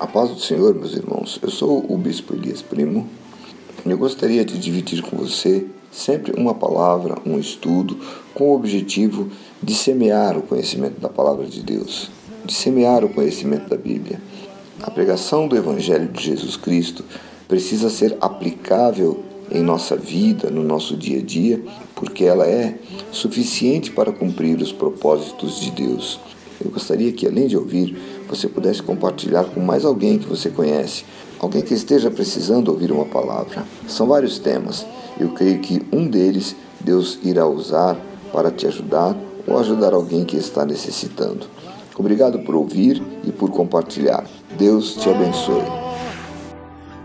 A paz do Senhor, meus irmãos. Eu sou o Bispo Elias Primo eu gostaria de dividir com você sempre uma palavra, um estudo, com o objetivo de semear o conhecimento da palavra de Deus, de semear o conhecimento da Bíblia. A pregação do Evangelho de Jesus Cristo precisa ser aplicável em nossa vida, no nosso dia a dia, porque ela é suficiente para cumprir os propósitos de Deus. Eu gostaria que, além de ouvir, você pudesse compartilhar com mais alguém que você conhece, alguém que esteja precisando ouvir uma palavra. São vários temas. Eu creio que um deles Deus irá usar para te ajudar ou ajudar alguém que está necessitando. Obrigado por ouvir e por compartilhar. Deus te abençoe.